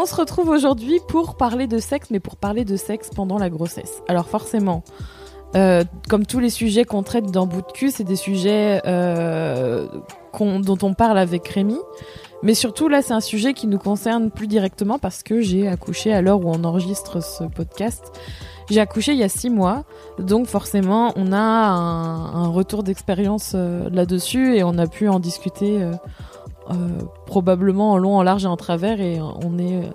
On se retrouve aujourd'hui pour parler de sexe, mais pour parler de sexe pendant la grossesse. Alors forcément, euh, comme tous les sujets qu'on traite dans Bout de cul, c'est des sujets euh, dont on parle avec Rémi. Mais surtout là, c'est un sujet qui nous concerne plus directement parce que j'ai accouché à l'heure où on enregistre ce podcast. J'ai accouché il y a six mois, donc forcément on a un, retour d'expérience euh, là-dessus et on a pu en discuter probablement en long, en large et en travers. Et on est, euh,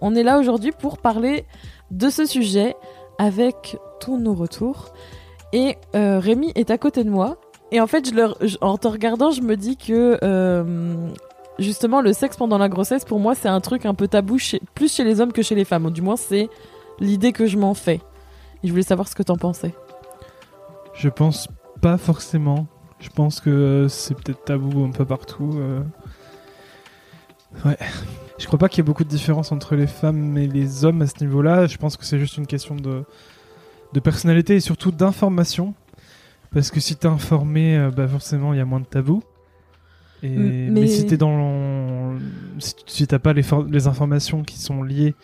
on est là aujourd'hui pour parler de ce sujet avec tous nos retours. Et euh, Rémi est à côté de moi. Et en fait, en te regardant, je me dis que justement le sexe pendant la grossesse, pour moi, c'est un truc un peu tabou, plus chez les hommes que chez les femmes. du moins, c'est l'idée que je m'en fais. Et je voulais savoir ce que t'en pensais. Je pense pas forcément. Je pense que c'est peut-être tabou un peu partout. Ouais. Je crois pas qu'il y ait beaucoup de différence entre les femmes et les hommes à ce niveau-là. Je pense que c'est juste une question de, de personnalité et surtout d'information. Parce que si t'es informé, euh, bah forcément il y a moins de tabous. Et, mais... si t'es dans si, t'as pas les, les, informations qui sont liées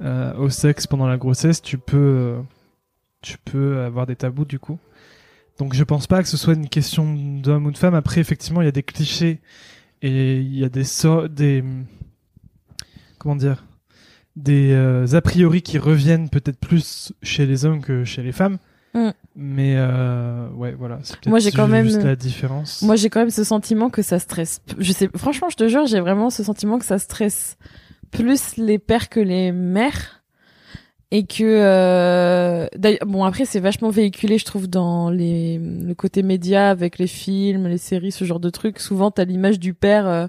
euh, au sexe pendant la grossesse, tu peux euh, tu peux avoir des tabous du coup. Donc je pense pas que ce soit une question d'homme ou de femme. Après effectivement il y a des clichés et il y a des des comment dire des euh, a priori qui reviennent peut-être plus chez les hommes que chez les femmes. Mm. Mais euh, ouais, voilà. Moi, j'ai quand même la différence. Moi, j'ai quand même ce sentiment que ça stresse. Je sais, franchement, je te jure, j'ai vraiment ce sentiment que ça stresse plus les pères que les mères et que euh, bon après c'est vachement véhiculé je trouve dans les le côté média avec les films les séries ce genre de trucs. Souvent t'as l'image du père euh,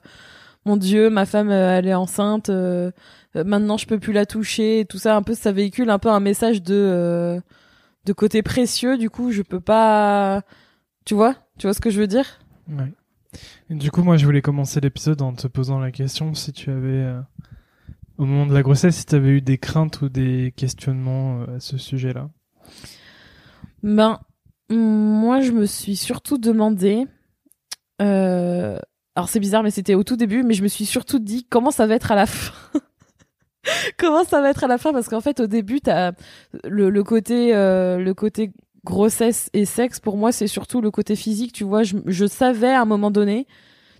mon dieu ma femme euh, elle est enceinte euh, maintenant je peux plus la toucher tout ça. Un peu ça véhicule un peu un message de de côté précieux. Du coup je peux pas tu vois tu vois ce que je veux dire? Ouais. du coup moi je voulais commencer l'épisode en te posant la question si tu avais au moment de la grossesse, si tu avais eu des craintes ou des questionnements euh, à ce sujet-là? Ben, moi, je me suis surtout demandé. Euh, alors, c'est bizarre, mais c'était au tout début, mais je me suis surtout dit comment ça va être à la fin? comment ça va être à la fin? Parce qu'en fait, au début, le côté, euh, le côté grossesse et sexe. Pour moi, c'est surtout le côté physique. Tu vois, je, je savais à un moment donné.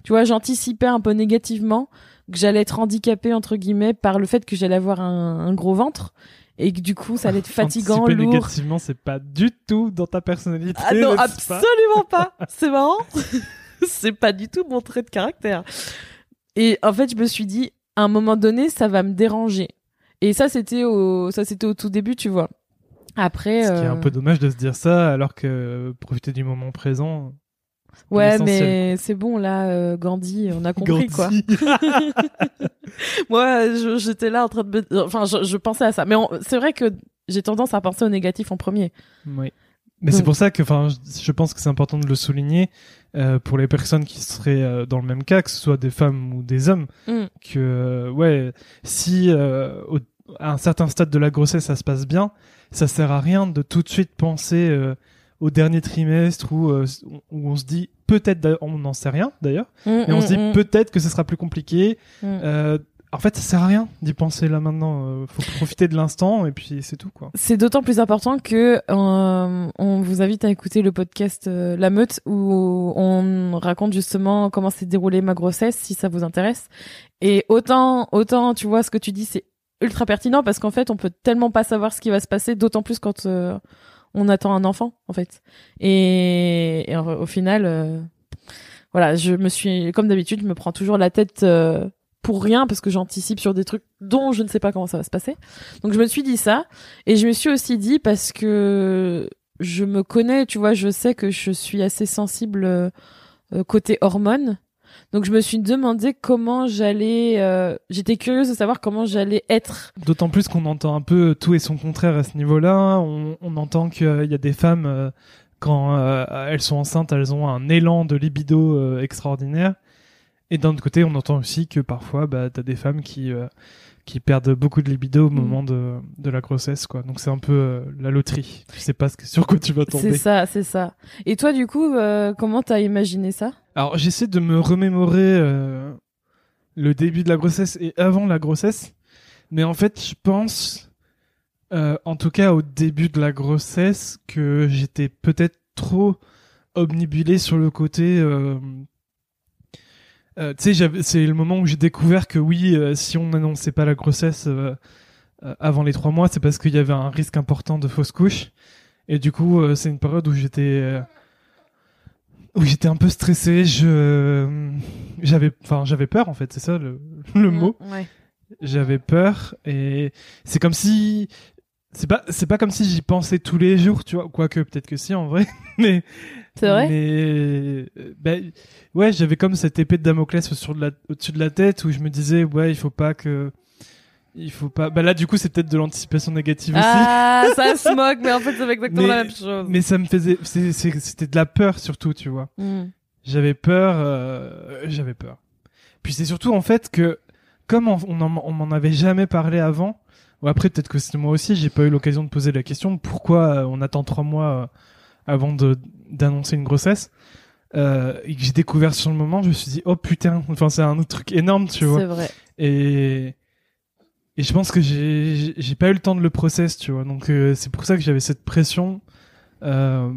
Tu vois, j'anticipais un peu négativement que j'allais être handicapée entre guillemets par le fait que j'allais avoir un, gros ventre. Et que du coup ça allait être fatigant lourd. négativement c'est pas du tout dans ta personnalité ah non absolument pas, c'est marrant. C'est pas du tout mon trait de caractère. Et en fait je me suis dit à un moment donné ça va me déranger. Et ça c'était au ça c'était au tout début tu vois. Après ce qui est un euh, peu dommage de se dire ça alors que profiter du moment présent Ouais, mais c'est bon là, euh, Gandhi, on a compris quoi. Moi, j'étais là en train de, enfin, je, pensais à ça, mais c'est vrai que j'ai tendance à penser au négatif en premier. Oui. Mais c'est pour ça que, enfin, je, pense que c'est important de le souligner euh, pour les personnes qui seraient euh, dans le même cas, que ce soit des femmes ou des hommes, mm. que ouais, si à un certain stade de la grossesse ça se passe bien, ça sert à rien de tout de suite penser au dernier trimestre où, euh, où on se dit peut-être, on n'en sait rien d'ailleurs, mais on se dit mm, mm. peut-être que ce sera plus compliqué. Euh, en fait, ça sert à rien d'y penser là maintenant. Euh, faut profiter de l'instant et puis c'est tout quoi. C'est d'autant plus important que on vous invite à écouter le podcast La Meute où on raconte justement comment s'est déroulée ma grossesse si ça vous intéresse. Et autant, autant tu vois ce que tu dis, c'est ultra pertinent parce qu'en fait, on peut tellement pas savoir ce qui va se passer, d'autant plus quand on attend un enfant en fait. Et, au final, euh, voilà, je me suis, comme d'habitude, je me prends toujours la tête euh, pour rien parce que j'anticipe sur des trucs dont je ne sais pas comment ça va se passer. Donc je me suis dit ça et je me suis aussi dit parce que je me connais, tu vois, je sais que je suis assez sensible euh, côté hormones. Donc je me suis demandé comment j'allais. euh, J'étais curieuse de savoir comment j'allais être. D'autant plus qu'on entend un peu tout et son contraire à ce niveau-là. On, on entend qu'il y a des femmes, euh, quand euh, elles sont enceintes, elles ont un élan de libido euh, extraordinaire. Et d'un autre côté, on entend aussi que parfois, bah, t'as des femmes qui, euh, qui perdent beaucoup de libido au Mm. moment de, de la grossesse, quoi. Donc c'est un peu euh, la loterie. Tu sais pas ce que, sur quoi tu vas C'est tomber. ça, c'est ça. Et toi, du coup, euh, comment t'as imaginé ça? Alors j'essaie de me remémorer euh, le début de la grossesse et avant la grossesse, mais en fait je pense, euh, en tout cas au début de la grossesse, que j'étais peut-être trop omnibulé sur le côté. euh, tu sais, c'est le moment où j'ai découvert que oui, si on n'annonçait pas la grossesse avant les trois mois, c'est parce qu'il y avait un risque important de fausse couche. Et du coup, c'est une période où j'étais où j'étais un peu stressé. Je j'avais enfin j'avais peur en fait, c'est ça le, le mot. Ouais. J'avais peur et c'est comme si c'est pas c'est pas comme si j'y pensais tous les jours, tu vois. Quoique peut-être que si en vrai, mais C'est vrai? mais ben, ouais, j'avais comme cette épée de Damoclès sur de la, au-dessus de la tête où je me disais ouais, il faut pas que il faut pas. Bah là du coup c'est peut-être de l'anticipation négative aussi. Ah, ça se moque, mais en fait, c'est exactement Mais- la même chose. Mais ça me faisait c'était de la peur surtout, tu vois. Mm. J'avais peur, euh, j'avais peur. Puis c'est surtout en fait que comme on, on en- on m'en avait jamais parlé avant, ou après peut-être que c'est moi aussi, j'ai pas eu l'occasion de poser la question pourquoi euh, on attend trois mois euh, avant d'annoncer une grossesse. Euh, et que j'ai découvert sur le moment, je me suis dit oh putain, enfin c'est un autre truc énorme, tu vois. C'est vrai. Et et je pense que j'ai pas eu le temps de le process, tu vois. Donc euh, c'est pour ça que j'avais cette pression. Euh,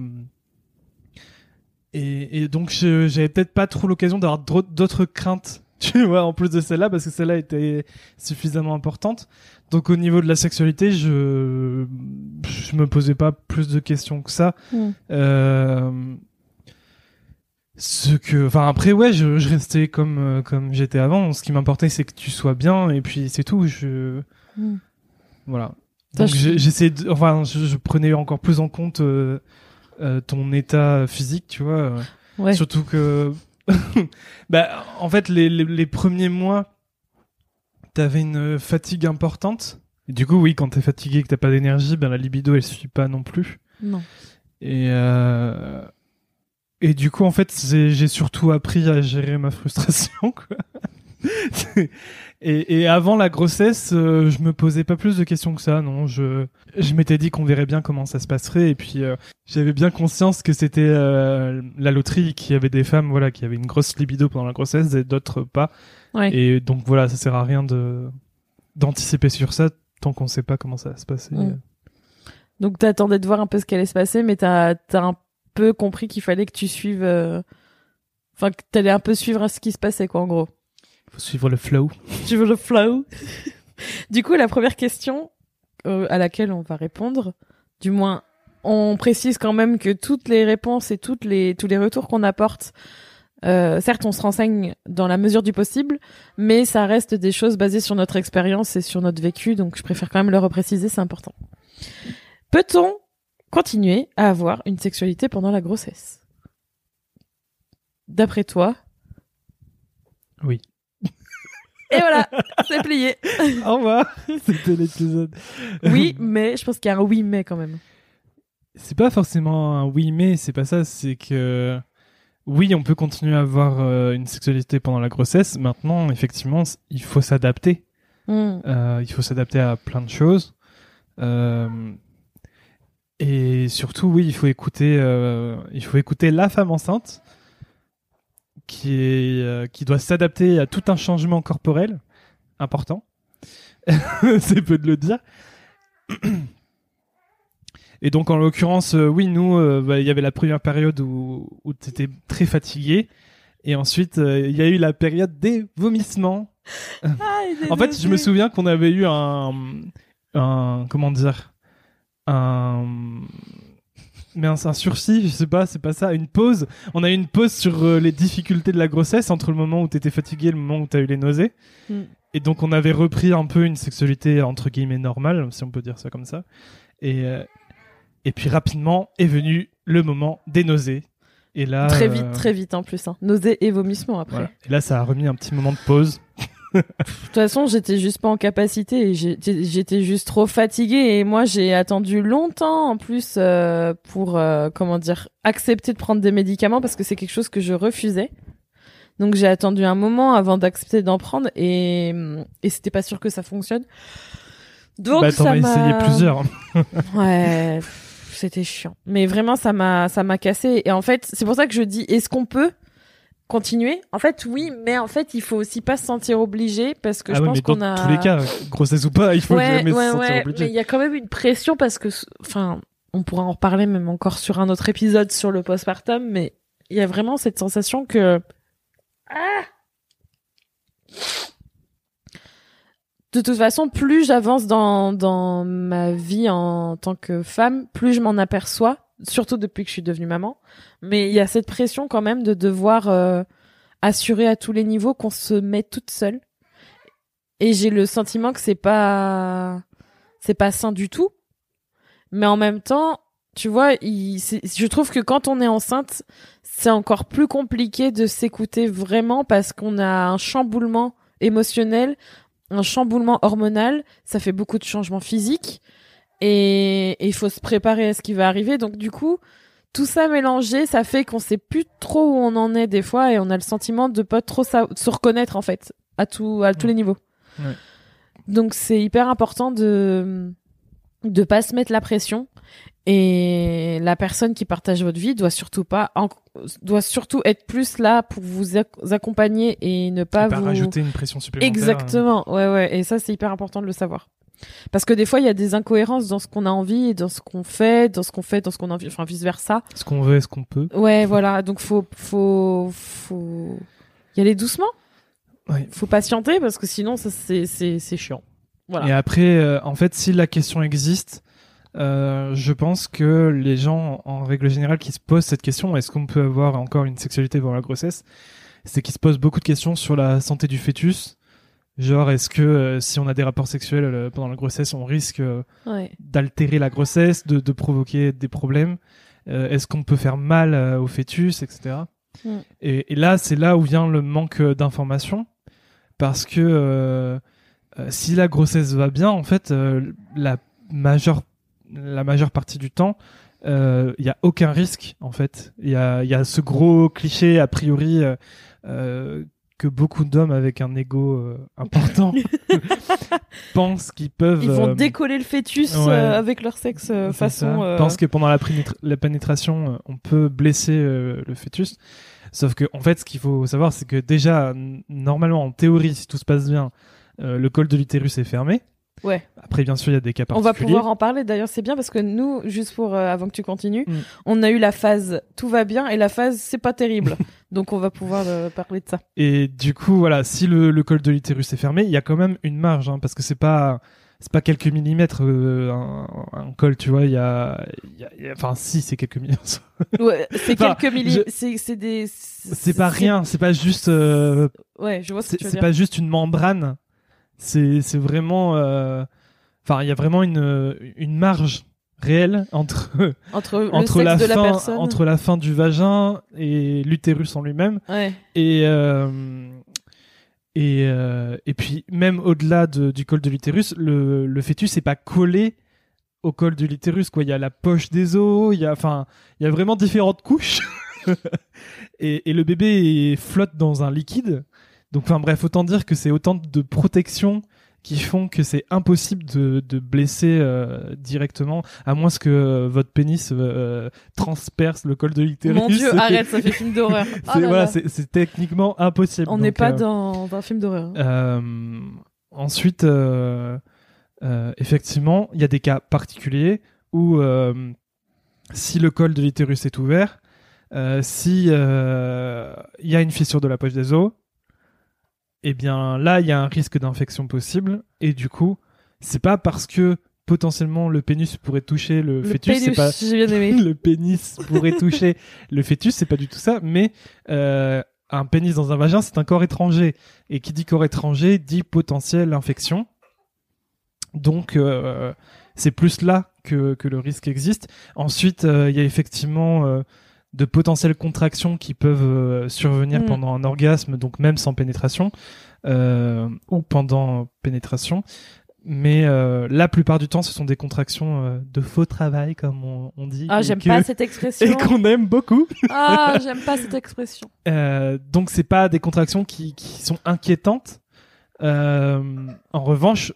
et, et donc j'avais peut-être pas trop l'occasion d'avoir d'au- d'autres craintes, tu vois, en plus de celle-là, parce que celle-là était suffisamment importante. Donc au niveau de la sexualité, je je me posais pas plus de questions que ça. Mm. Euh, ce que, enfin après ouais, je, je restais comme euh, comme j'étais avant. Ce qui m'importait, c'est que tu sois bien, et puis c'est tout. Je Mm. voilà. Donc je- j'essayais, de- enfin je, je prenais encore plus en compte euh, euh, ton état physique, tu vois. euh, Ouais. Surtout que, bah en fait les, les, les premiers mois, t'avais une fatigue importante. Et du coup oui, quand t'es fatigué, que t'as pas d'énergie, ben la libido elle suit pas non plus. Non. Et euh... et du coup en fait j'ai surtout appris à gérer ma frustration quoi. et, et avant la grossesse, euh, je me posais pas plus de questions que ça. Non, je je m'étais dit qu'on verrait bien comment ça se passerait et puis euh, j'avais bien conscience que c'était euh, la loterie, qu'il y avait des femmes voilà qui avaient une grosse libido pendant la grossesse et d'autres pas. Ouais. Et donc voilà, ça sert à rien de d'anticiper sur ça tant qu'on sait pas comment ça va se passer. Mm. Donc t'attendais de voir un peu ce qui allait se passer, mais t'as as un peu compris qu'il fallait que tu suives, euh, enfin que t'allais un peu suivre ce qui se passait quoi en gros. Faut suivre le flow. Veux le flow Du coup, la première question euh, à laquelle on va répondre, du moins, on précise quand même que toutes les réponses et toutes les tous les retours qu'on apporte, euh, certes, on se renseigne dans la mesure du possible, mais ça reste des choses basées sur notre expérience et sur notre vécu, donc je préfère quand même le repréciser, c'est important. Peut-on continuer à avoir une sexualité pendant la grossesse D'après toi? Oui. Et voilà, c'est plié. Au revoir. C'était l'épisode. Oui, mais je pense qu'il y a un oui, mais quand même. C'est pas forcément un oui mais, c'est pas ça, c'est que oui, on peut continuer à avoir euh, une sexualité pendant la grossesse. Maintenant, effectivement, il faut s'adapter. Hmm. Euh, il faut s'adapter à plein de choses. Euh, et surtout, oui, il faut écouter, euh, il faut écouter la femme enceinte qui est, euh, qui doit s'adapter à tout un changement corporel important. C'est peu de le dire. Et donc, en l'occurrence, euh, oui, nous, bah, il y avait la première période où, où tu étais très fatigué. Et ensuite, il y a eu la période des vomissements. En fait, je me souviens qu'on avait eu un, un, comment dire, un, mais un, un sursis, je sais pas, c'est pas ça, une pause. On a eu une pause sur euh, les difficultés de la grossesse entre le moment où t'étais fatigué et le moment où t'as eu les nausées. Mm. Et donc, on avait repris un peu une sexualité entre guillemets normale, si on peut dire ça comme ça. Et, euh, et puis rapidement est venu le moment des nausées. Et là, Très euh, vite, très vite en plus. Hein. Nausées et vomissements après. voilà. Et là, ça a remis un petit moment de pause. De toute façon, j'étais juste pas en capacité j'étais juste trop fatiguée et moi j'ai attendu longtemps en plus euh, pour euh, comment dire accepter de prendre des médicaments parce que c'est quelque chose que je refusais. Donc j'ai attendu un moment avant d'accepter d'en prendre et et c'était pas sûr que ça fonctionne. Donc bah, ça m'a essayé plusieurs. Ouais, c'était chiant. Mais vraiment, ça m'a, ça m'a cassé. Et en fait, c'est pour ça que je dis, est-ce qu'on peut continuer En fait, oui, mais en fait, il faut aussi pas se sentir obligé parce que ah je ouais, pense mais dans qu'on a. tous les cas, grossesse ou pas, il faut ouais, jamais ouais, se sentir ouais, obligé. mais il y a quand même une pression parce que, enfin, on pourra en reparler même encore sur un autre épisode sur le postpartum, mais il y a vraiment cette sensation que. Ah de toute façon, plus j'avance dans, dans ma vie en tant que femme, plus je m'en aperçois, surtout depuis que je suis devenue maman. Mais il y a cette pression quand même de devoir euh, assurer à tous les niveaux qu'on se met toute seule. Et j'ai le sentiment que c'est pas c'est pas sain du tout. Mais en même temps, tu vois, je trouve que quand on est enceinte, c'est encore plus compliqué de s'écouter vraiment parce qu'on a un chamboulement émotionnel, un chamboulement hormonal, ça fait beaucoup de changements physiques et il faut se préparer à ce qui va arriver. Donc du coup, tout ça mélangé, ça fait qu'on sait plus trop où on en est des fois et on a le sentiment de pas trop se reconnaître en fait à tout à tous les niveaux. Ouais. Donc c'est hyper important de de pas se mettre la pression et la personne qui partage votre vie doit surtout pas doit surtout être plus là pour vous ac- accompagner et ne pas Et pas vous rajouter une pression supplémentaire. Exactement, ouais, ouais. Et ça, c'est hyper important de le savoir. Parce que des fois, il y a des incohérences dans ce qu'on a envie et dans ce qu'on fait, dans ce qu'on fait, dans ce qu'on a envie, enfin, vice versa. Ce qu'on veut, ce qu'on peut. Ouais, voilà. Donc, faut, faut, faut y aller doucement. Ouais. Faut patienter parce que sinon, ça, c'est, c'est, c'est chiant. Voilà. Et après, euh, en fait, si la question existe, euh, je pense que les gens, en règle générale, qui se posent cette question, est-ce qu'on peut avoir encore une sexualité pendant la grossesse C'est qu'ils se posent beaucoup de questions sur la santé du fœtus. Genre, est-ce que euh, si on a des rapports sexuels euh, pendant la grossesse, on risque euh, Ouais. d'altérer la grossesse, de, de provoquer des problèmes Est-ce qu'on peut faire mal au fœtus, etc. Mm. Et, et là, c'est là où vient le manque d'information, parce que si la grossesse va bien, en fait, la majeure la majeure partie du temps, il y a aucun risque en fait. Il y a, y a ce gros cliché a priori euh, que beaucoup d'hommes avec un ego euh, important pensent qu'ils peuvent. Ils vont euh, décoller le fœtus ouais. euh, avec leur sexe façon. Pensent que pendant la, pénétra- la pénétration, on peut blesser le fœtus. Sauf que en fait, ce qu'il faut savoir, c'est que déjà, normalement, en théorie, si tout se passe bien, le col de l'utérus est fermé. Ouais. Après, bien sûr, il y a des cas On particuliers. va pouvoir en parler. D'ailleurs, c'est bien parce que nous, juste pour euh, avant que tu continues, Mm. on a eu la phase tout va bien et la phase c'est pas terrible. Donc on va pouvoir euh, parler de ça. Et du coup, voilà, si le, le col de l'utérus est fermé, il y a quand même une marge, hein, parce que c'est pas c'est pas quelques millimètres euh, un, un col, tu vois. Il y a, enfin, si c'est quelques millimètres. Ouais, c'est Enfin, quelques milli, je- c'est c'est des. C'est pas rien, c'est pas juste. euh, Ouais, je vois ce que c'est tu veux c'est dire. pas juste une membrane. C'est c'est vraiment. euh, Enfin, il y a vraiment une une marge réelle entre Entre le sexe la de la fin personne. entre la fin du vagin et l'utérus en lui-même. Ouais. Et, euh, et, euh, et puis, même au-delà de- du col de l'utérus, le, le fœtus n'est pas collé au col de l'utérus. quoi. Il y a la poche des os, il y a, enfin, il y a vraiment différentes couches. et, et le bébé flotte dans un liquide. Donc, enfin, bref, autant dire que c'est autant de protections qui font que c'est impossible de, de blesser euh, directement, à moins que euh, votre pénis euh, transperce le col de l'utérus. Mon Dieu, arrête, ça fait film d'horreur. Oh C'est voilà, c'est techniquement impossible. On n'est pas euh, dans, dans un film d'horreur. euh, ensuite, effectivement, il y a des cas particuliers où si le col de l'utérus est ouvert, si il y a une fissure de la poche des os, eh bien là, il y a un risque d'infection possible. Et du coup, c'est pas parce que potentiellement le pénis pourrait toucher le, Le fœtus, c'est pas j'ai bien aimé. le pénis pourrait toucher le fœtus, c'est pas du tout ça, mais euh, un pénis dans un vagin, c'est un corps étranger. Et qui dit corps étranger dit potentielle infection. Donc, euh, c'est plus là que, que le risque existe. Ensuite, euh, il y a effectivement de potentielles contractions qui peuvent euh, survenir Mm. pendant un orgasme, donc même sans pénétration, euh, ou pendant pénétration. Mais euh, la plupart du temps, ce sont des contractions euh, de faux travail, comme on, on dit. Ah, j'aime pas cette expression. Et qu'on aime beaucoup. Ah, j'aime pas cette expression. Euh, donc c'est pas des contractions qui, qui sont inquiétantes. Euh, en revanche,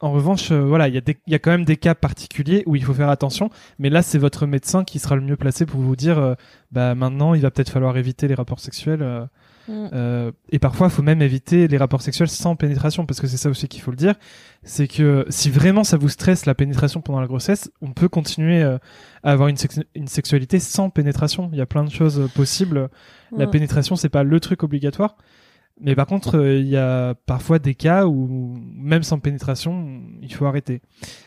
en revanche, euh, voilà, il y a y quand même des cas particuliers où il faut faire attention. Mais là, c'est votre médecin qui sera le mieux placé pour vous dire, euh, bah maintenant, il va peut-être falloir éviter les rapports sexuels. euh, Mm. et parfois, il faut même éviter les rapports sexuels sans pénétration, parce que c'est ça aussi qu'il faut le dire. C'est que si vraiment ça vous stresse la pénétration pendant la grossesse, on peut continuer à avoir une, sex- une sexualité sans pénétration. Il y a plein de choses possibles. La Ouais. pénétration, c'est pas le truc obligatoire. Mais par contre, euh, il y a parfois des cas où, même sans pénétration, il faut arrêter.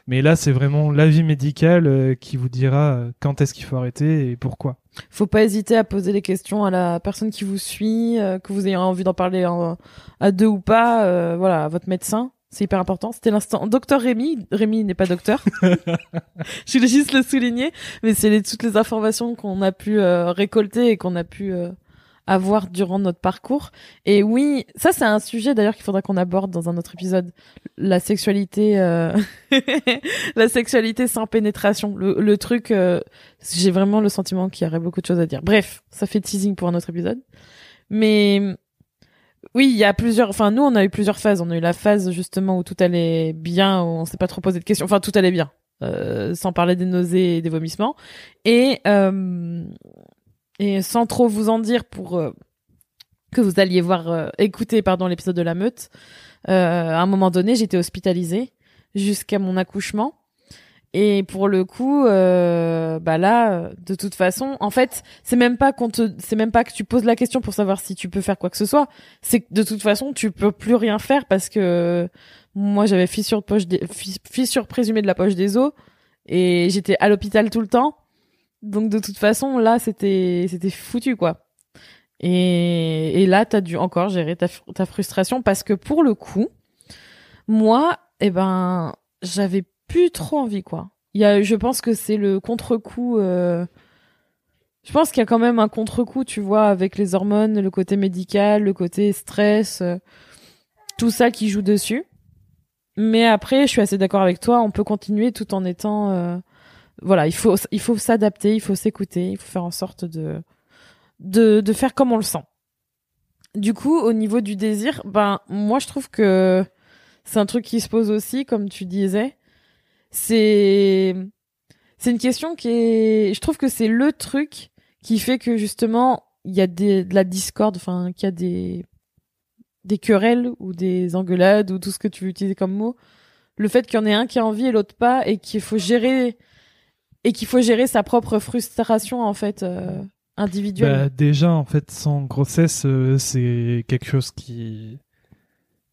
Mais là, c'est vraiment l'avis médical euh, qui vous dira euh, quand est-ce qu'il faut arrêter et pourquoi. Faut pas hésiter à poser des questions à la personne qui vous suit, euh, que vous ayez envie d'en parler en- à deux ou pas, voilà, à votre médecin. C'est hyper important. C'était l'instant. Docteur Rémi. Rémi n'est pas docteur. Je voulais juste le souligner. Mais c'est les- toutes les informations qu'on a pu récolter et qu'on a pu euh, avoir durant notre parcours. Et oui, ça c'est un sujet d'ailleurs qu'il faudra qu'on aborde dans un autre épisode. La sexualité, euh, la sexualité sans pénétration. Le, le truc, euh, j'ai vraiment le sentiment qu'il y aurait beaucoup de choses à dire. Bref, ça fait teasing pour un autre épisode. Mais oui, il y a plusieurs. Enfin, nous, on a eu plusieurs phases. On a eu la phase justement où tout allait bien, où on s'est pas trop posé de questions. Enfin, tout allait bien, euh, sans parler des nausées et des vomissements. Et euh, et sans trop vous en dire pour euh, que vous alliez voir, euh, écouter pardon l'épisode de la meute. Euh, à un moment donné, j'étais hospitalisée jusqu'à mon accouchement. Et pour le coup, euh, bah là, de toute façon, en fait, c'est même pas qu'on te, c'est même pas que tu poses la question pour savoir si tu peux faire quoi que ce soit. C'est que de toute façon, tu peux plus rien faire parce que moi, j'avais fissure poche, fissure présumée de la poche des os et j'étais à l'hôpital tout le temps. Donc de toute façon, là, c'était, c'était foutu quoi. Et, et là, t'as dû encore gérer ta, fr- ta frustration parce que pour le coup, moi, eh ben, j'avais plus trop envie quoi. Il y a, je pense que c'est le contre-coup. euh, Je pense qu'il y a quand même un contre-coup, tu vois, avec les hormones, le côté médical, le côté stress, euh, tout ça qui joue dessus. Mais après, je suis assez d'accord avec toi. On peut continuer tout en étant, euh, voilà, il faut, il faut s'adapter, il faut s'écouter, il faut faire en sorte de, de, de faire comme on le sent. Du coup, au niveau du désir, ben, moi, je trouve que c'est un truc qui se pose aussi, comme tu disais. C'est, c'est une question qui est, je trouve que c'est le truc qui fait que justement, il y a des, de la discorde, enfin, qu'il y a des, des querelles ou des engueulades ou tout ce que tu veux utiliser comme mot. Le fait qu'il y en ait un qui a envie et l'autre pas et qu'il faut gérer, et qu'il faut gérer sa propre frustration, en fait, euh, individuelle. Bah, déjà, en fait, sans grossesse, euh, c'est quelque chose qui.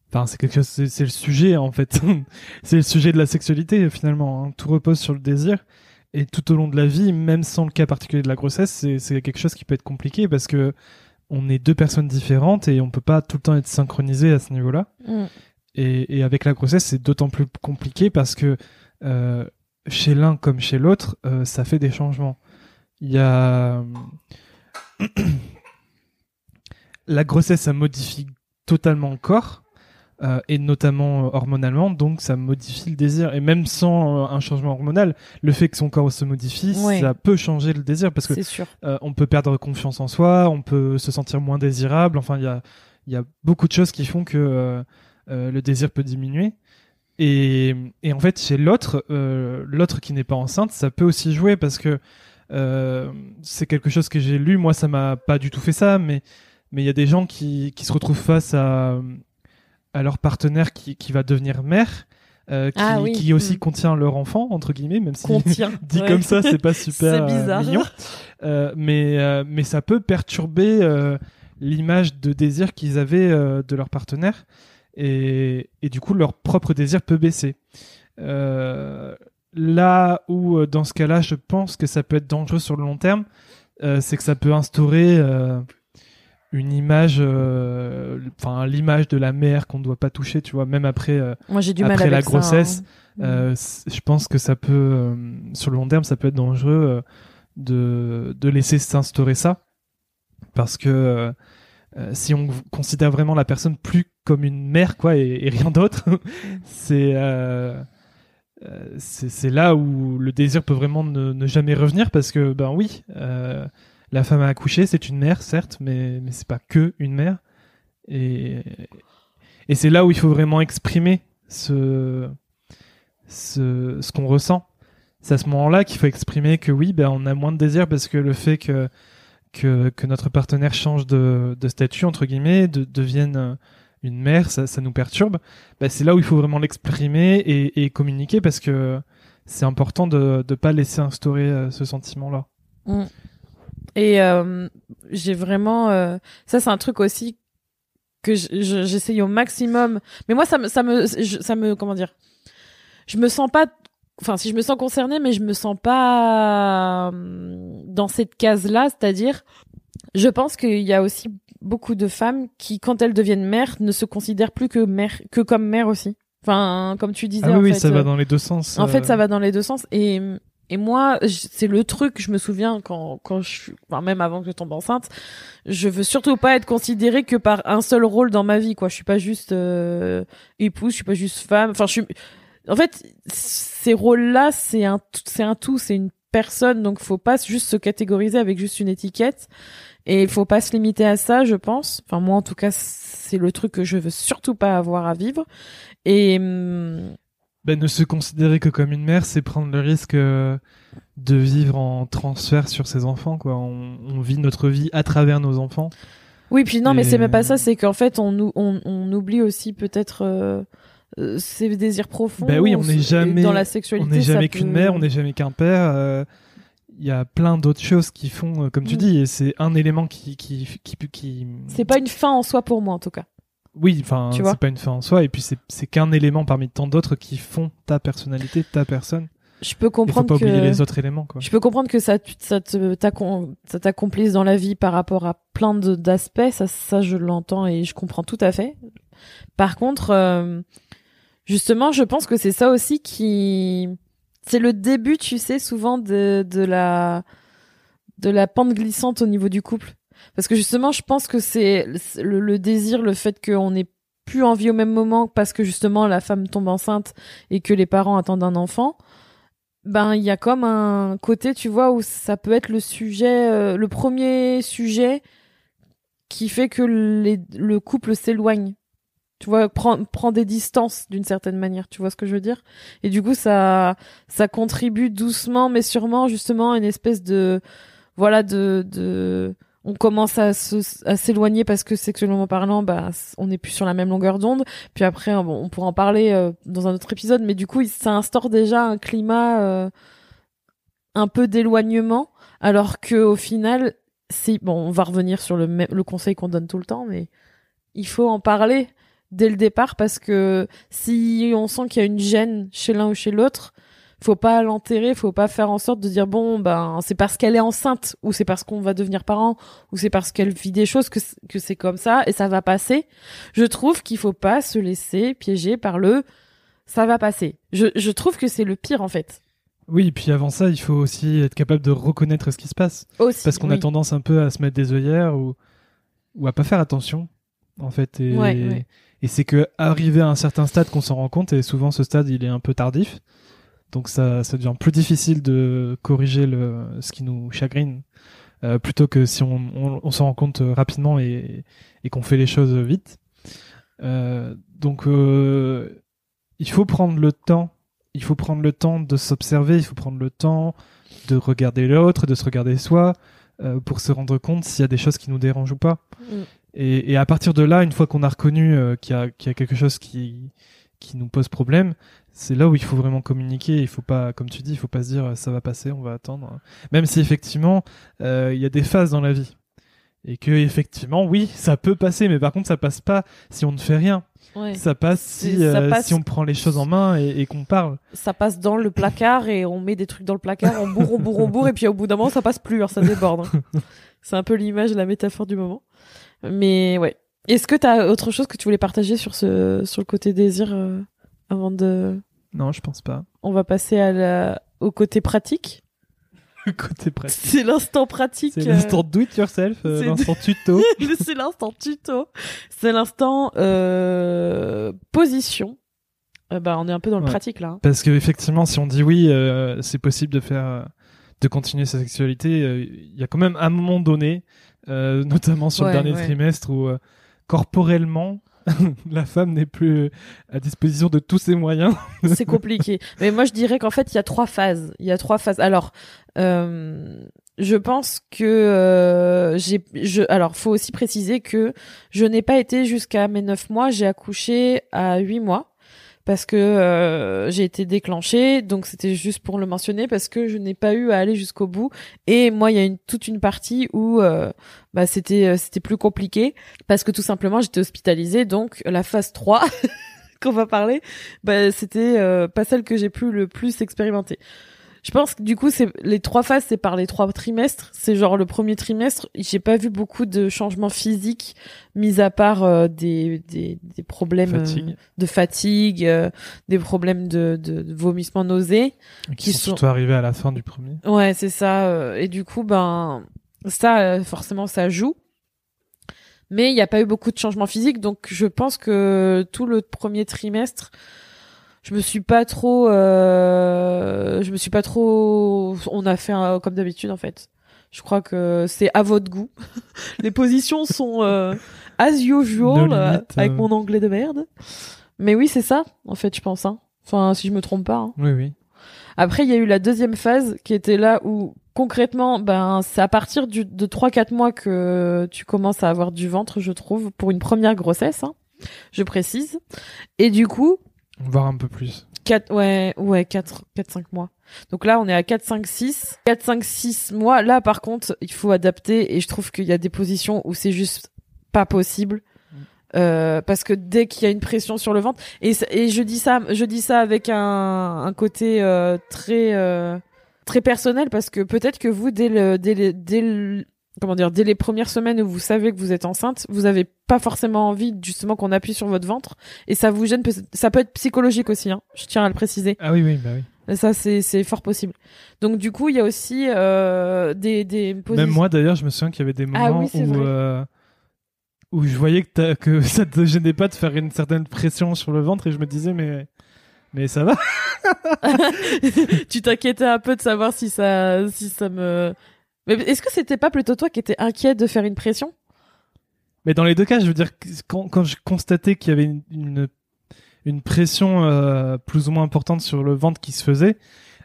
Enfin, c'est quelque chose. C'est le sujet, en fait. c'est le sujet de la sexualité, finalement. hein. Tout repose sur le désir. Et tout au long de la vie, même sans le cas particulier de la grossesse, c'est quelque chose qui peut être compliqué parce que on est deux personnes différentes et on peut pas tout le temps être synchronisé à ce niveau-là. Mm. Et, et avec la grossesse, c'est d'autant plus compliqué parce que euh, chez l'un comme chez l'autre, euh, ça fait des changements. Il y a la grossesse, ça modifie totalement le corps. euh, et notamment euh, hormonalement, donc ça modifie le désir. Et même sans euh, un changement hormonal, le fait que son corps se modifie, Ouais. ça peut changer le désir parce que sûr. euh, on peut perdre confiance en soi, on peut se sentir moins désirable. Enfin, il y a, y a beaucoup de choses qui font que euh, euh, le désir peut diminuer. Et, et en fait, chez l'autre, euh, l'autre qui n'est pas enceinte, ça peut aussi jouer parce que euh, c'est quelque chose que j'ai lu. Moi, ça m'a pas du tout fait ça, mais mais il y a des gens qui, qui se retrouvent face à, à leur partenaire qui, qui va devenir mère, euh, qui, Ah oui. qui aussi Mm. contient leur enfant entre guillemets, même si Contient. dit Ouais. comme ça, c'est pas super bizarre. mignon. Mais, mais ça peut perturber l'image de désir qu'ils avaient de leur partenaire. Et, et du coup, leur propre désir peut baisser. Euh, là où, euh, dans ce cas-là, je pense que ça peut être dangereux sur le long terme, euh, c'est que ça peut instaurer euh, une image, enfin l'image de la mère qu'on ne doit pas toucher, tu vois, même après, Moi, du Après la ça, grossesse, hein. je pense que ça peut, sur le long terme, ça peut être dangereux de, de laisser s'instaurer ça. Parce que euh, euh, si on considère vraiment la personne plus comme une mère, quoi, et, rien d'autre, c'est euh, c'est là où le désir peut vraiment ne, jamais revenir parce que, ben oui, la femme a accouché, c'est une mère, certes, mais, mais c'est pas que une mère. Et, et c'est là où il faut vraiment exprimer ce, ce, ce qu'on ressent c'est à ce moment-là qu'il faut exprimer que oui, ben, on a moins de désir parce que le fait que, que, notre partenaire change de, statut, entre guillemets, de, devienne euh, une mère, ça, nous perturbe. Ben, c'est là où il faut vraiment l'exprimer et, communiquer parce que c'est important de ne pas laisser instaurer euh, ce sentiment-là. Mm. Et euh, j'ai vraiment... Ça, c'est un truc aussi que j'essaye au maximum. Mais moi, ça me, ça me, comment dire je me sens pas enfin si je me sens concernée mais je me sens pas dans cette case là c'est-à-dire je pense qu'il y a aussi beaucoup de femmes qui quand elles deviennent mères ne se considèrent plus que mère que comme mère aussi enfin comme tu disais ah oui, ça va dans les deux sens en fait ça va dans les deux sens et et moi, c'est le truc, je me souviens quand, quand je suis, enfin, même avant que je tombe enceinte, je veux surtout pas être considérée que par un seul rôle dans ma vie, quoi. Je suis pas juste euh, épouse, je suis pas juste femme. Enfin, je suis, en fait, ces rôles-là, c'est un, c'est un tout, c'est une personne, donc faut pas juste se catégoriser avec juste une étiquette. Et il faut pas se limiter à ça, je pense. Enfin, moi, en tout cas, c'est le truc que je veux surtout pas avoir à vivre. Et hum, ben, ne se considérer que comme une mère, c'est prendre le risque euh, de vivre en transfert sur ses enfants. Quoi. On, vit notre vie à travers nos enfants. Oui, puis non, mais c'est même pas ça. C'est qu'en fait, on, on, on oublie aussi peut-être. Euh, euh, ces désirs profonds. Ben oui, on n'est jamais dans la sexualité. On n'est jamais qu'une mère, on n'est jamais qu'un père. Euh, il y a plein d'autres choses qui font, euh, comme tu mm. dis, et c'est un élément qui qui qui. qui... C'est pas une fin en soi pour moi en tout cas. Oui, enfin, c'est pas une fin en soi, et puis c'est qu'un élément parmi tant d'autres qui font ta personnalité, ta personne. Je peux comprendre faut pas oublier les autres éléments. Quoi. Je peux comprendre que ça, ça t'accomplisse dans la vie par rapport à plein d'aspects. Ça, ça, je l'entends et je comprends tout à fait. Par contre, Justement, je pense que c'est ça aussi qui, c'est le début, tu sais, souvent de, de la, de la pente glissante au niveau du couple. Parce que justement, je pense que c'est le, désir, le fait qu'on n'ait plus envie au même moment parce que justement la femme tombe enceinte et que les parents attendent un enfant. Ben, il y a comme un côté, tu vois, où ça peut être le sujet, euh, le premier sujet qui fait que le couple s'éloigne tu vois prend prend des distances d'une certaine manière tu vois ce que je veux dire? Et du coup ça ça contribue doucement mais sûrement justement à une espèce de voilà de de on commence à à s'éloigner parce que sexuellement parlant bah on n'est plus sur la même longueur d'onde. Puis après bon, on pourra en parler euh, dans un autre épisode mais du coup ça instaure déjà un climat euh, un peu d'éloignement alors que au final si bon on va revenir sur le le conseil qu'on donne tout le temps mais il faut en parler dès le départ parce que si on sent qu'il y a une gêne chez l'un ou chez l'autre, faut pas l'enterrer, faut pas faire en sorte de dire bon ben c'est parce qu'elle est enceinte ou c'est parce qu'on va devenir parent ou c'est parce qu'elle vit des choses que que c'est comme ça et ça va passer. Je trouve qu'il faut pas se laisser piéger par le ça va passer. Je je trouve que c'est le pire en fait. Oui, et puis avant ça, il faut aussi être capable de reconnaître ce qui se passe. Aussi, parce qu'on a tendance un peu à se mettre des œillères ou ou à pas faire attention en fait et et c'est que arrivé à un certain stade qu'on s'en rend compte, et souvent ce stade il est un peu tardif, donc ça, ça devient plus difficile de corriger le, ce qui nous chagrine, euh, plutôt que si on, on, on s'en rend compte rapidement et, et qu'on fait les choses vite. Euh, donc euh, il faut prendre le temps, il faut prendre le temps de s'observer, il faut prendre le temps de regarder l'autre, de se regarder soi, euh, pour se rendre compte s'il y a des choses qui nous dérangent ou pas. Mm. Et, et, à partir de là, une fois qu'on a reconnu euh, qu'il y, y, a quelque chose qui, qui nous pose problème, c'est là où il faut vraiment communiquer. Il faut pas, comme tu dis, il faut pas se dire ça va passer, on va attendre. Même si effectivement, euh, il y a des phases dans la vie et que effectivement, oui, ça peut passer, mais par contre, ça passe pas si on ne fait rien. Ouais. Ça passe si, euh, si on prend les choses en main et, et qu'on parle. Ça passe dans le placard et on met des trucs dans le placard, on bourre, on bourre, on bourre, et puis au bout d'un moment, ça passe plus, alors ça déborde. Hein. C'est un peu l'image, la métaphore du moment. Mais ouais. Est-ce que tu as autre chose que tu voulais partager sur ce sur le côté désir euh, avant de Non, je pense pas. On va passer à la... au côté pratique. le côté pratique. C'est l'instant pratique. C'est euh, l'instant do it yourself, euh, l'instant tuto. c'est l'instant tuto. C'est l'instant euh, position. Euh, bah, on est un peu dans le Ouais. pratique là. hein. Parce que effectivement, si on dit oui, euh, c'est possible de faire, de continuer sa sexualité. euh, Il y a quand même un moment donné, euh, notamment sur Ouais, le dernier ouais. trimestre, où euh, corporellement, la femme n'est plus à disposition de tous ses moyens. C'est compliqué. Mais moi, je dirais qu'en fait, il y a trois phases. Il y a trois phases. Alors, euh, je pense que euh, j'ai. Je, alors, faut aussi préciser que je n'ai pas été jusqu'à mes neuf mois. J'ai accouché à huit mois parce que euh, j'ai été déclenchée. Donc, c'était juste pour le mentionner parce que je n'ai pas eu à aller jusqu'au bout. Et moi, il y a une, toute une partie où euh, bah, c'était euh, c'était plus compliqué parce que tout simplement, j'étais hospitalisée. Donc, la phase 3 qu'on va parler, bah, c'était euh, pas celle que j'ai pu le plus expérimenter. Je pense que du coup, c'est les trois phases, c'est par les trois trimestres. C'est genre le premier trimestre, j'ai pas vu beaucoup de changements physiques, mis à part euh, des, des, des problèmes euh, Fatigue. de fatigue, euh, des problèmes de, de, de vomissement, nausées. qui, qui sont sont- surtout arrivés à la fin du premier. Ouais, c'est ça. euh, Et du coup, ben ça, euh, forcément, ça joue. Mais il n'y a pas eu beaucoup de changements physiques, donc je pense que tout le premier trimestre, je me suis pas trop, euh, je me suis pas trop. On a fait un- comme d'habitude en fait. Je crois que c'est à votre goût. Les positions sont euh, as usual No euh, avec euh. mon anglais de merde. Mais oui, c'est ça en fait, je pense. Hein. Enfin, si je me trompe pas. hein. Oui, oui. Après, il y a eu la deuxième phase qui était là où concrètement, ben c'est à partir du, de 3-4 mois que tu commences à avoir du ventre, je trouve, pour une première grossesse, hein, je précise. Et du coup, Voir un peu plus. 4, ouais, ouais, 4, 4, 5 mois. Donc là, on est à 4, 5, 6. 4, 5, 6 mois. Là, par contre, il faut adapter et je trouve qu'il y a des positions où c'est juste pas possible. Euh, parce que dès qu'il y a une pression sur le ventre et, et je dis ça je dis ça avec un, un côté euh, très euh, très personnel parce que peut-être que vous dès le dès les, dès le- comment dire dès les premières semaines où vous savez que vous êtes enceinte vous avez pas forcément envie justement qu'on appuie sur votre ventre et ça vous gêne ça peut être psychologique aussi hein, je tiens à le préciser Ah oui, oui, bah oui. ça c'est fort possible donc du coup il y a aussi euh, des des positions Même moi, d'ailleurs, je me souviens qu'il y avait des Ah moments oui, où, euh, où je voyais que, que ça te gênait pas de faire une certaine pression sur le ventre et je me disais, mais, mais ça va. tu t'inquiétais un peu de savoir si ça, si ça me. Mais est-ce que c'était pas plutôt toi qui étais inquiète de faire une pression? Mais dans les deux cas, je veux dire, quand, quand je constatais qu'il y avait une, une, une pression euh, plus ou moins importante sur le ventre qui se faisait,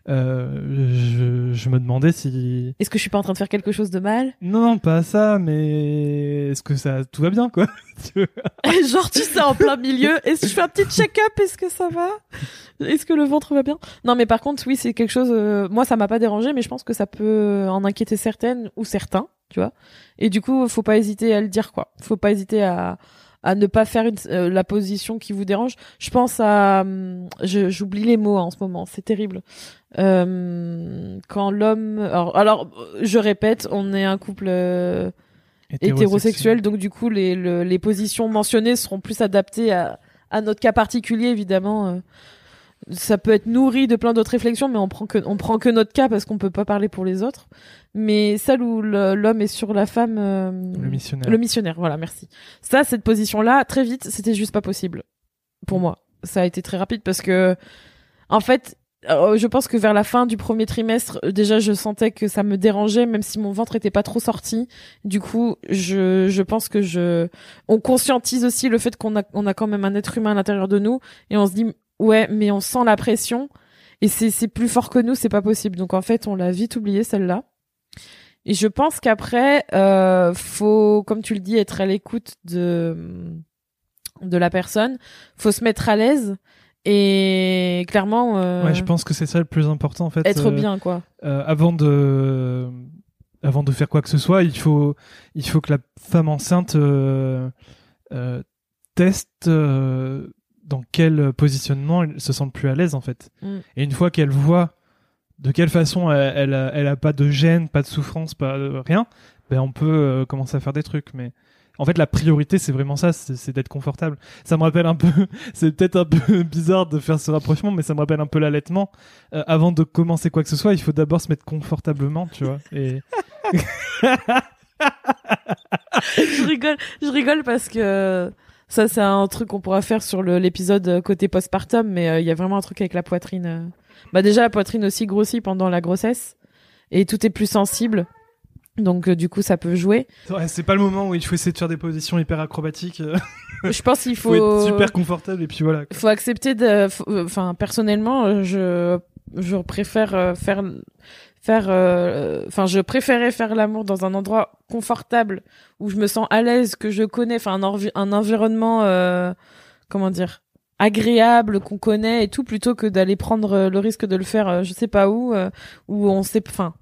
euh, je, je me demandais si... Est-ce que je suis pas en train de faire quelque chose de mal? Non, non, pas ça, mais est-ce que ça tout va bien, quoi? Genre tu sais en plein milieu. Est-ce que je fais un petit check-up? Est-ce que ça va? Est-ce que le ventre va bien? Non, mais par contre, oui, c'est quelque chose. euh, moi, ça m'a pas dérangé, mais je pense que ça peut en inquiéter certaines ou certains, tu vois. Et du coup, faut pas hésiter à le dire, quoi. Faut pas hésiter à à ne pas faire une, euh, la position qui vous dérange. Je pense à, je- j'oublie les mots hein, en ce moment, c'est terrible. Euh, quand l'homme, alors, alors, je répète, on est un couple euh, hétérosexuel, donc du coup les, le- les positions mentionnées seront plus adaptées à, à notre cas particulier évidemment. euh. ça peut être nourri de plein d'autres réflexions, mais on prend que on prend que notre cas parce qu'on peut pas parler pour les autres. Mais celle où l'homme est sur la femme, Le missionnaire. le missionnaire, voilà, merci. Ça, cette position-là, très vite, c'était juste pas possible pour moi. Ça a été très rapide parce que, en fait, euh, je pense que vers la fin du premier trimestre, euh, déjà, je sentais que ça me dérangeait, même si mon ventre était pas trop sorti. Du coup, je, je pense que je, on conscientise aussi le fait qu'on a, on a quand même un être humain à l'intérieur de nous et on se dit, ouais, mais on sent la pression et c'est, c'est plus fort que nous, c'est pas possible. Donc en fait, on l'a vite oublié celle-là. Et je pense qu'après, euh, faut, comme tu le dis, être à l'écoute de de la personne. Faut se mettre à l'aise et clairement euh, Ouais, je pense que c'est ça le plus important, en fait. être euh, bien, quoi. euh, avant de avant de faire quoi que ce soit, il faut il faut que la femme enceinte euh, euh, teste euh, dans quel positionnement elle se sent plus à l'aise en fait. Mm. Et une fois qu'elle voit de quelle façon elle, elle, a, elle a pas de gêne, pas de souffrance, pas de rien, ben on peut commencer à faire des trucs. Mais En fait, la priorité, c'est vraiment ça, c'est d'être confortable. Ça me rappelle un peu, c'est peut-être un peu bizarre de faire ce rapprochement, mais ça me rappelle un peu l'allaitement. Euh, avant de commencer quoi que ce soit, il faut d'abord se mettre confortablement, tu vois. Et je rigole, je rigole parce que ça, c'est un truc qu'on pourra faire sur l'épisode côté postpartum, mais euh, il y a vraiment un truc avec la poitrine. euh. Bah déjà, la poitrine aussi grossit pendant la grossesse et tout est plus sensible. Donc euh, du coup, ça peut jouer. ouais, c'est pas le moment où il faut essayer de faire des positions hyper acrobatiques. euh, Je pense qu'il Il faut, faut, être super confortable et puis voilà. quoi. faut accepter de, euh, enfin personnellement, je, je préfère faire, faire, euh, enfin je préférais faire l'amour dans un endroit confortable où je me sens à l'aise, que je connais, enfin un, un environnement, euh, comment dire, agréable qu'on connaît et tout, plutôt que d'aller prendre le risque de le faire, je sais pas où, euh, où on sait, enfin,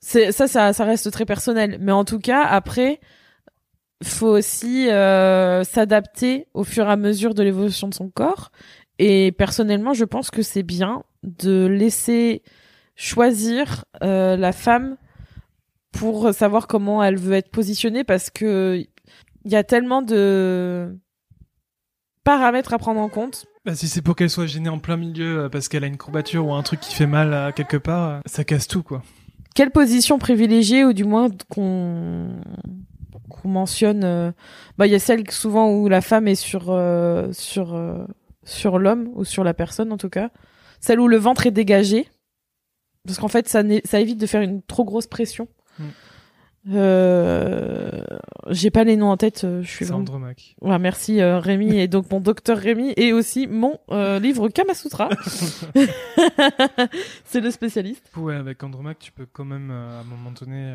ça, ça, ça reste très personnel. Mais en tout cas, après faut aussi euh, s'adapter au fur et à mesure de l'évolution de son corps. Et personnellement, je pense que c'est bien de laisser choisir euh, la femme pour savoir comment elle veut être positionnée parce que il y a tellement de paramètres à prendre en compte. Bah, si c'est pour qu'elle soit gênée en plein milieu euh, parce qu'elle a une courbature ou un truc qui fait mal quelque part, euh, ça casse tout quoi. Quelle position privilégier ou du moins qu'on mentionne euh, bah il y a celle souvent où la femme est sur euh, sur euh, sur l'homme ou sur la personne en tout cas. Celle où le ventre est dégagé. Parce qu'en fait ça ça évite de faire une trop grosse pression. Mm. Euh, j'ai pas les noms en tête euh, je suis vraiment. Ouais, merci euh, Rémi et donc mon docteur Rémi et aussi mon euh, livre Kamasutra c'est le spécialiste Ouais, avec Andromaque, tu peux quand même euh, à un moment donné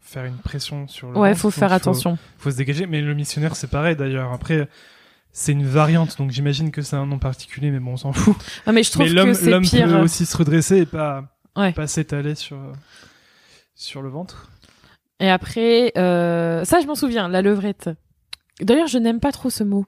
faire une pression sur le. ouais ventre, faut faire il attention Faut se dégager, mais le missionnaire c'est pareil d'ailleurs. Après, c'est une variante, donc j'imagine que c'est un nom particulier, mais bon, on s'en fout. Ah, mais je trouve mais l'homme, que c'est l'homme pire peut aussi se redresser et pas, Ouais. pas s'étaler sur sur le ventre. Et après, euh, ça, je m'en souviens, la levrette. D'ailleurs, je n'aime pas trop ce mot.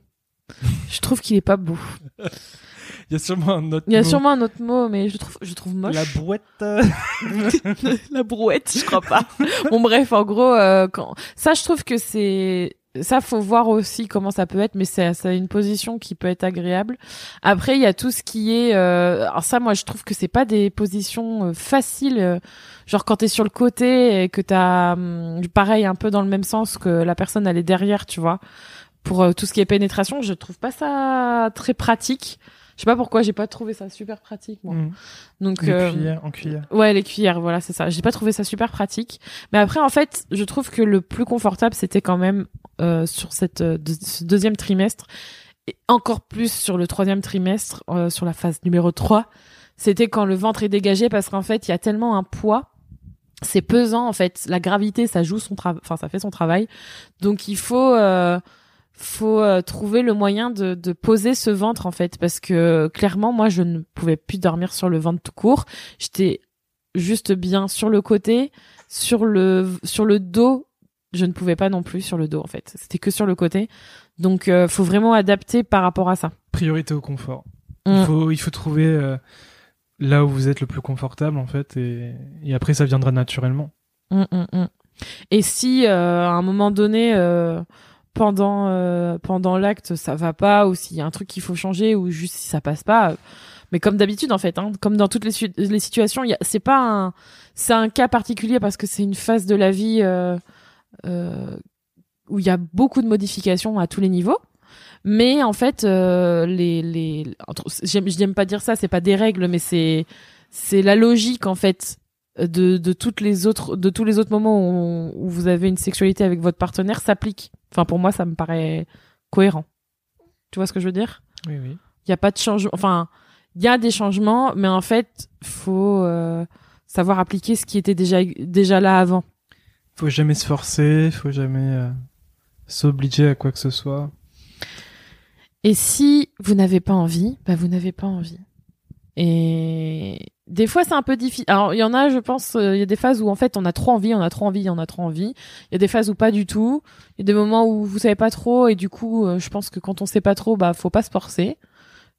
Je trouve qu'il est pas beau. Il y a sûrement un autre. Il y a mot. sûrement un autre mot, mais je trouve, je trouve moche. la brouette. la brouette, je crois pas. bon, bref, en gros, euh, quand ça, je trouve que c'est ça, faut voir aussi comment ça peut être, mais c'est une position qui peut être agréable. Après, il y a tout ce qui est, euh, alors ça, moi, je trouve que c'est pas des positions euh, faciles. euh, genre quand t'es sur le côté et que t'as, hum, pareil, un peu dans le même sens que la personne elle est derrière, tu vois. Pour euh, tout ce qui est pénétration, je trouve pas ça très pratique. Je sais pas pourquoi, j'ai pas trouvé ça super pratique, moi. mm, Donc, les euh, cuillères, en cuillère. Ouais, les cuillères, voilà, c'est ça. J'ai pas trouvé ça super pratique. Mais après, en fait, je trouve que le plus confortable, c'était quand même euh, sur cette euh, ce deuxième trimestre et encore plus sur le troisième trimestre, euh, sur la phase numéro 3. C'était quand le ventre est dégagé parce qu'en fait, il y a tellement un poids. C'est pesant, en fait. La gravité, ça joue son travail, enfin, ça fait son travail. Donc, il faut, euh, faut euh, trouver le moyen de, de poser ce ventre, en fait. Parce que, clairement, moi, je ne pouvais plus dormir sur le ventre tout court. J'étais juste bien sur le côté, sur le sur le dos, je ne pouvais pas non plus sur le dos en fait. C'était que sur le côté. Donc euh, faut vraiment adapter par rapport à ça. Priorité au confort. Mm. Il faut il faut trouver euh, là où vous êtes le plus confortable en fait et, et après ça viendra naturellement. Mm, mm, mm. Et si euh, à un moment donné euh, pendant euh, pendant l'acte ça va pas ou s'il y a un truc qu'il faut changer ou juste si ça passe pas euh, mais comme d'habitude en fait hein, comme dans toutes les, les situations il y a c'est pas un c'est un cas particulier parce que c'est une phase de la vie euh, euh, où il y a beaucoup de modifications à tous les niveaux mais en fait euh, les les j'aime je n'aime pas dire ça c'est pas des règles mais c'est c'est la logique en fait de, de toutes les autres de tous les autres moments où, où vous avez une sexualité avec votre partenaire s'applique. Enfin pour moi ça me paraît cohérent. Tu vois ce que je veux dire? Oui oui. Il y a pas de changement enfin il y a des changements mais en fait faut euh, savoir appliquer ce qui était déjà déjà là avant. Faut jamais se forcer, faut jamais euh, s'obliger à quoi que ce soit. Et si vous n'avez pas envie, bah vous n'avez pas envie. Et des fois c'est un peu difficile. Alors il y en a, je pense, euh, il y a des phases où en fait on a trop envie, on a trop envie, on a trop envie. Il y a des phases où pas du tout. Il y a des moments où vous savez pas trop et du coup, euh, je pense que quand on sait pas trop, bah faut pas se forcer.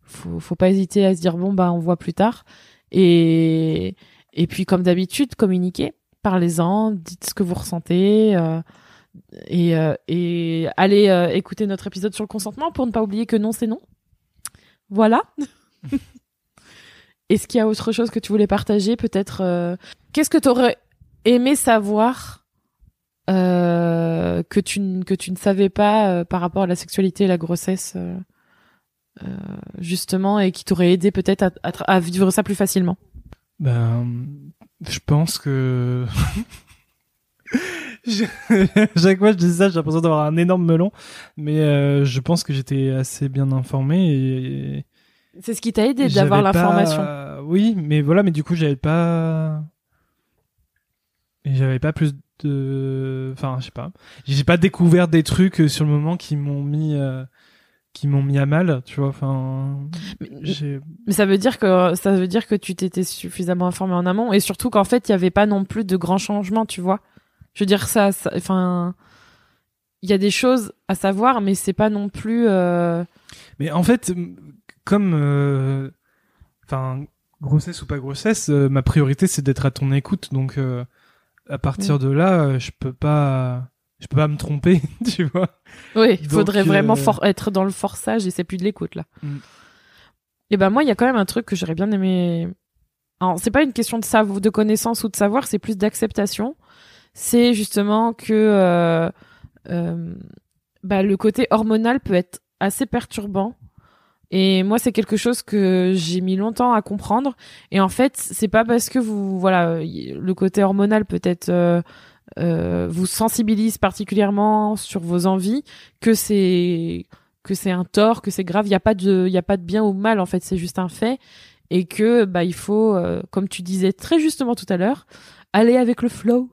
Faut, faut pas hésiter à se dire bon bah on voit plus tard. Et et puis comme d'habitude, communiquez, parlez-en, dites ce que vous ressentez. euh, et, euh, et allez écouter notre épisode sur le consentement pour ne pas oublier que non, c'est non. Voilà. Est-ce qu'il y a autre chose que tu voulais partager Peut-être. euh, Qu'est-ce que tu aurais aimé savoir euh, que tu que tu ne savais pas euh, par rapport à la sexualité et la grossesse euh, euh, justement et qui t'aurait aidé peut-être à, vivre ça plus facilement? Ben, je pense que. Chaque fois je dis ça, j'ai l'impression d'avoir un énorme melon, mais je pense que j'étais assez bien informé et. C'est ce qui t'a aidé d'avoir pas- l'information. Oui, mais voilà, mais du coup, j'avais pas. J'avais pas plus de. Enfin, je sais pas. J'ai pas découvert des trucs euh, sur le moment qui m'ont mis. euh, qui m'ont mis à mal, tu vois. Enfin. Mais- Mais ça veut dire que ça veut dire que tu t'étais suffisamment informé en amont et surtout qu'en fait il y avait pas non plus de grands changements, tu vois. Je veux dire ça, ça- enfin, il y a des choses à savoir, mais c'est pas non plus. euh, Mais en fait, comme, euh, enfin, grossesse ou pas grossesse, euh, ma priorité c'est d'être à ton écoute. Donc, euh, à partir Mm. de là, je peux pas, je peux pas me tromper, tu vois. Oui, il faudrait euh, vraiment être dans le forçage et c'est plus de l'écoute là. Mm. Et ben moi, il y a quand même un truc que j'aurais bien aimé. Alors, c'est pas une question de savoir, de connaissance ou de savoir, c'est plus d'acceptation. C'est justement que euh, euh, bah, le côté hormonal peut être assez perturbant. Et moi, c'est quelque chose que j'ai mis longtemps à comprendre. Et en fait, c'est pas parce que vous, voilà, le côté hormonal peut-être euh, euh, vous sensibilise particulièrement sur vos envies que c'est que c'est un tort, que c'est grave. Il y a pas de, il y a pas de bien ou mal en fait. C'est juste un fait et que bah il faut, euh, comme tu disais très justement tout à l'heure, aller avec le flow.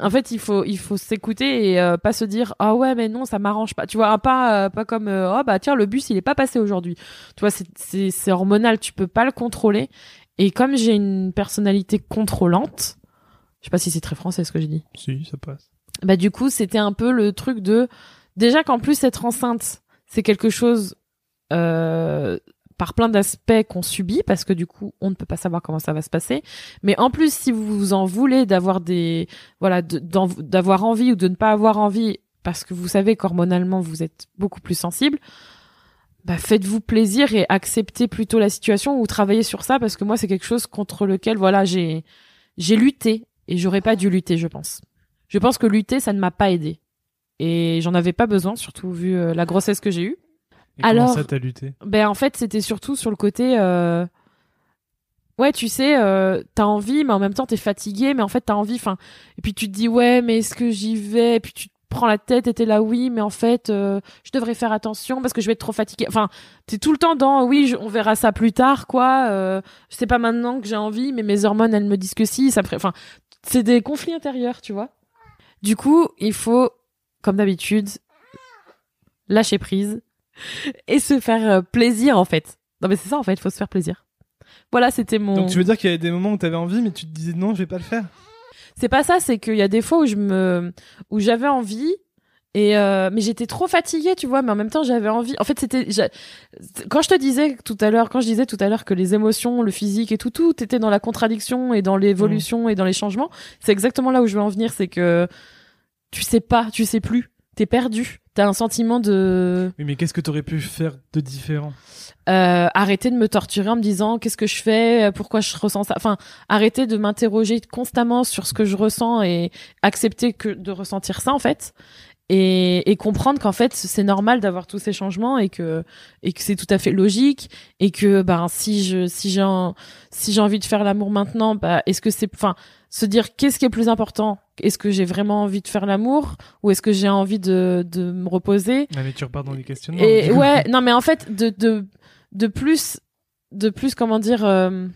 En fait, il faut, il faut s'écouter et euh, pas se dire ah ouais mais non ça m'arrange pas. Tu vois pas, euh, pas comme euh, oh bah tiens le bus il est pas passé aujourd'hui. Tu vois c'est, c'est, c'est hormonal, tu peux pas le contrôler. Et comme j'ai une personnalité contrôlante, je sais pas si c'est très français ce que j'ai dit Si, ça passe. bah du coup c'était un peu le truc de déjà qu'en plus être enceinte c'est quelque chose euh, par plein d'aspects qu'on subit parce que du coup on ne peut pas savoir comment ça va se passer mais en plus si vous vous en voulez d'avoir des voilà d'avoir envie ou de ne pas avoir envie parce que vous savez qu'hormonalement vous êtes beaucoup plus sensible bah faites-vous plaisir et acceptez plutôt la situation ou travaillez sur ça parce que moi c'est quelque chose contre lequel voilà j'ai j'ai lutté et j'aurais pas dû lutter je pense je pense que lutter, ça ne m'a pas aidé. Et j'en avais pas besoin, surtout vu euh, la grossesse que j'ai eue. Et comment Alors- ça t'as lutté? Ben en fait, c'était surtout sur le côté. euh, Ouais, tu sais, euh, t'as envie, mais en même temps t'es fatigué, mais en fait t'as envie. Enfin, et puis tu te dis ouais, mais est-ce que j'y vais? Et puis tu te prends la tête et t'es là oui, mais en fait euh, je devrais faire attention parce que je vais être trop fatigué. Enfin, t'es tout le temps dans oui, je- on verra ça plus tard, quoi. Euh, je sais pas maintenant que j'ai envie, mais mes hormones elles me disent que si. Ça me Enfin, c'est des conflits intérieurs, tu vois. Du coup, il faut, comme d'habitude, lâcher prise et se faire euh, plaisir en fait. Non mais c'est ça en fait, il faut se faire plaisir. Voilà, c'était mon. Donc tu veux dire qu'il y avait des moments où t'avais envie, mais tu te disais non, je vais pas le faire? C'est pas ça, c'est qu'il y a des fois où je me, où j'avais envie. Et euh, mais j'étais trop fatiguée, tu vois, mais en même temps j'avais envie. En fait, c'était quand je te disais tout à l'heure, quand je disais tout à l'heure que les émotions, le physique et tout, tout était dans la contradiction et dans l'évolution et dans les changements. C'est exactement là où je veux en venir, c'est que tu sais pas, tu sais plus, t'es perdu, t'as un sentiment de Oui, mais qu'est-ce que t'aurais pu faire de différent? Euh, arrêter de me torturer en me disant qu'est-ce que je fais, pourquoi je ressens ça? Enfin, arrêter de m'interroger constamment sur ce que je ressens et accepter que de ressentir ça en fait. Et, et comprendre qu'en fait c'est normal d'avoir tous ces changements et que et que c'est tout à fait logique et que ben si je si j'ai si j'ai envie de faire l'amour maintenant bah est-ce que c'est enfin se dire qu'est-ce qui est plus important? Est-ce que j'ai vraiment envie de faire l'amour ou est-ce que j'ai envie de de me reposer Ah, mais tu repars dans les questionnements. et ouais, non mais en fait de de de plus de plus comment dire euh,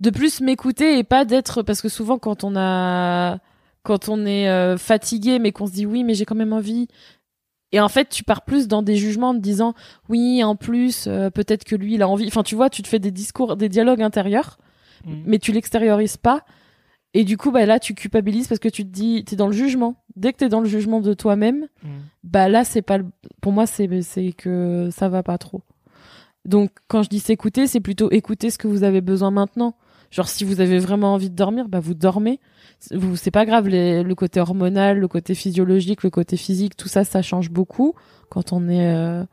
de plus m'écouter et pas d'être parce que souvent quand on a quand on est euh, fatigué mais qu'on se dit oui mais j'ai quand même envie et en fait tu pars plus dans des jugements en te disant oui en plus euh, peut-être que lui il a envie enfin tu vois tu te fais des discours des dialogues intérieurs Mm. mais tu l'extériorises pas et du coup bah là tu culpabilises parce que tu te dis t'es dans le jugement dès que t'es dans le jugement de toi-même Mm. bah là c'est pas le... pour moi c'est c'est que ça va pas trop donc quand je dis s'écouter c'est plutôt écouter ce que vous avez besoin maintenant Genre si vous avez vraiment envie de dormir, bah vous dormez. Vous c'est pas grave les, le côté hormonal, le côté physiologique, le côté physique, tout ça ça change beaucoup quand on est euh,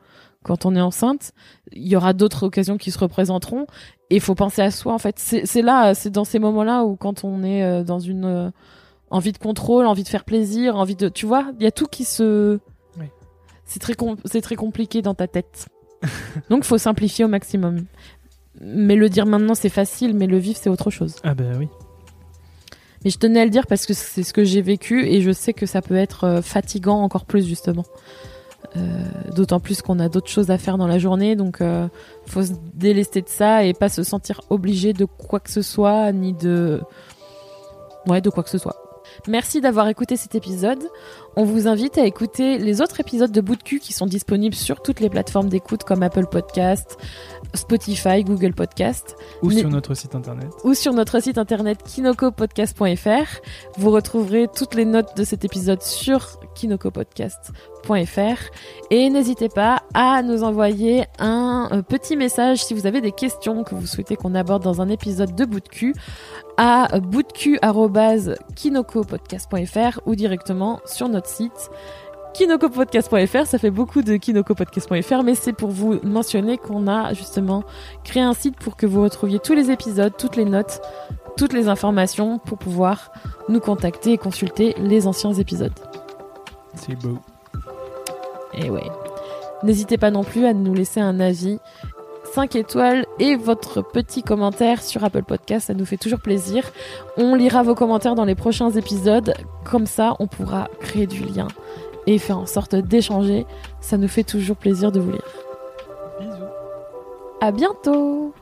quand on est enceinte. Il y aura d'autres occasions qui se représenteront et il faut penser à soi en fait. C'est là, c'est dans ces moments-là où quand on est euh, dans une euh, envie de contrôle, envie de faire plaisir, envie de tu vois, il y a tout qui se Oui. c'est très c'est très compliqué dans ta tête. Donc faut simplifier au maximum. Mais le dire maintenant c'est facile, mais le vivre c'est autre chose. Ah bah oui. Mais je tenais à le dire parce que c'est ce que j'ai vécu et je sais que ça peut être euh, fatigant encore plus justement. Euh, D'autant plus qu'on a d'autres choses à faire dans la journée, donc euh, faut se délester de ça et pas se sentir obligé de quoi que ce soit, ni de ouais de quoi que ce soit. Merci d'avoir écouté cet épisode. On vous invite à écouter les autres épisodes de Bout de cul qui sont disponibles sur toutes les plateformes d'écoute comme Apple Podcast, Spotify, Google Podcast Ou Mais- sur notre site internet. ou sur notre site internet kinokopodcast.fr. Vous retrouverez toutes les notes de cet épisode sur kinokopodcast.fr et n'hésitez pas à nous envoyer un euh, petit message si vous avez des questions que vous souhaitez qu'on aborde dans un épisode de bout de cul à boutdecu@kinokopodcast.fr ou directement sur notre site kinokopodcast.fr, ça fait beaucoup de kinokopodcast.fr, mais c'est pour vous mentionner qu'on a justement créé un site pour que vous retrouviez tous les épisodes, toutes les notes, toutes les informations pour pouvoir nous contacter et consulter les anciens épisodes. C'est beau. Et ouais. N'hésitez pas non plus à nous laisser un avis 5 étoiles et votre petit commentaire sur Apple Podcast, ça nous fait toujours plaisir. On lira vos commentaires dans les prochains épisodes, comme ça on pourra créer du lien et faire en sorte d'échanger. Ça nous fait toujours plaisir de vous lire. Bisous. À bientôt